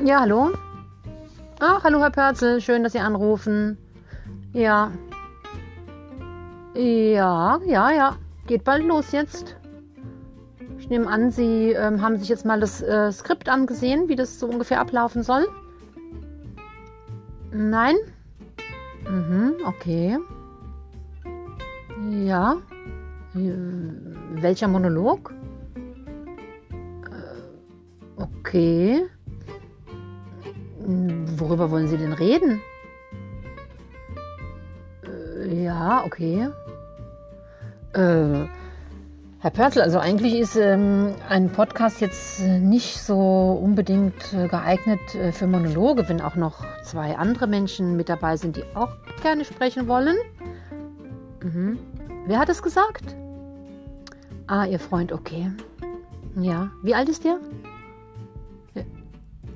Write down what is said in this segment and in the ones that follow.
Ja, hallo? Ach, hallo Herr Pörzel, schön, dass Sie anrufen. Ja. Ja, ja, ja. Geht bald los jetzt. Ich nehme an, Sie ähm, haben sich jetzt mal das äh, Skript angesehen, wie das so ungefähr ablaufen soll. Nein? Mhm, okay. Ja. Äh, welcher Monolog? Äh, okay. Worüber wollen Sie denn reden? Äh, ja, okay. Äh, Herr Pörzel, also eigentlich ist ähm, ein Podcast jetzt nicht so unbedingt äh, geeignet äh, für Monologe, wenn auch noch zwei andere Menschen mit dabei sind, die auch gerne sprechen wollen. Mhm. Wer hat es gesagt? Ah, Ihr Freund, okay. Ja. Wie alt ist der?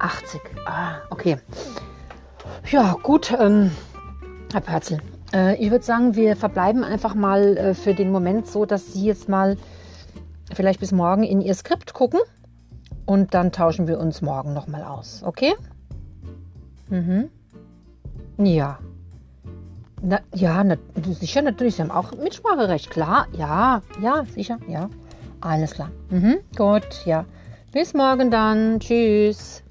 80. Ah, okay. Ja, gut, ähm, Herr Pörzel. Äh, ich würde sagen, wir verbleiben einfach mal äh, für den Moment so, dass Sie jetzt mal vielleicht bis morgen in Ihr Skript gucken und dann tauschen wir uns morgen nochmal aus, okay? Mhm. Ja. Na, ja, na, sicher, natürlich. Sie haben auch Mitspracherecht, klar. Ja, ja, sicher, ja. Alles klar. Mhm, gut, ja. Bis morgen dann. Tschüss.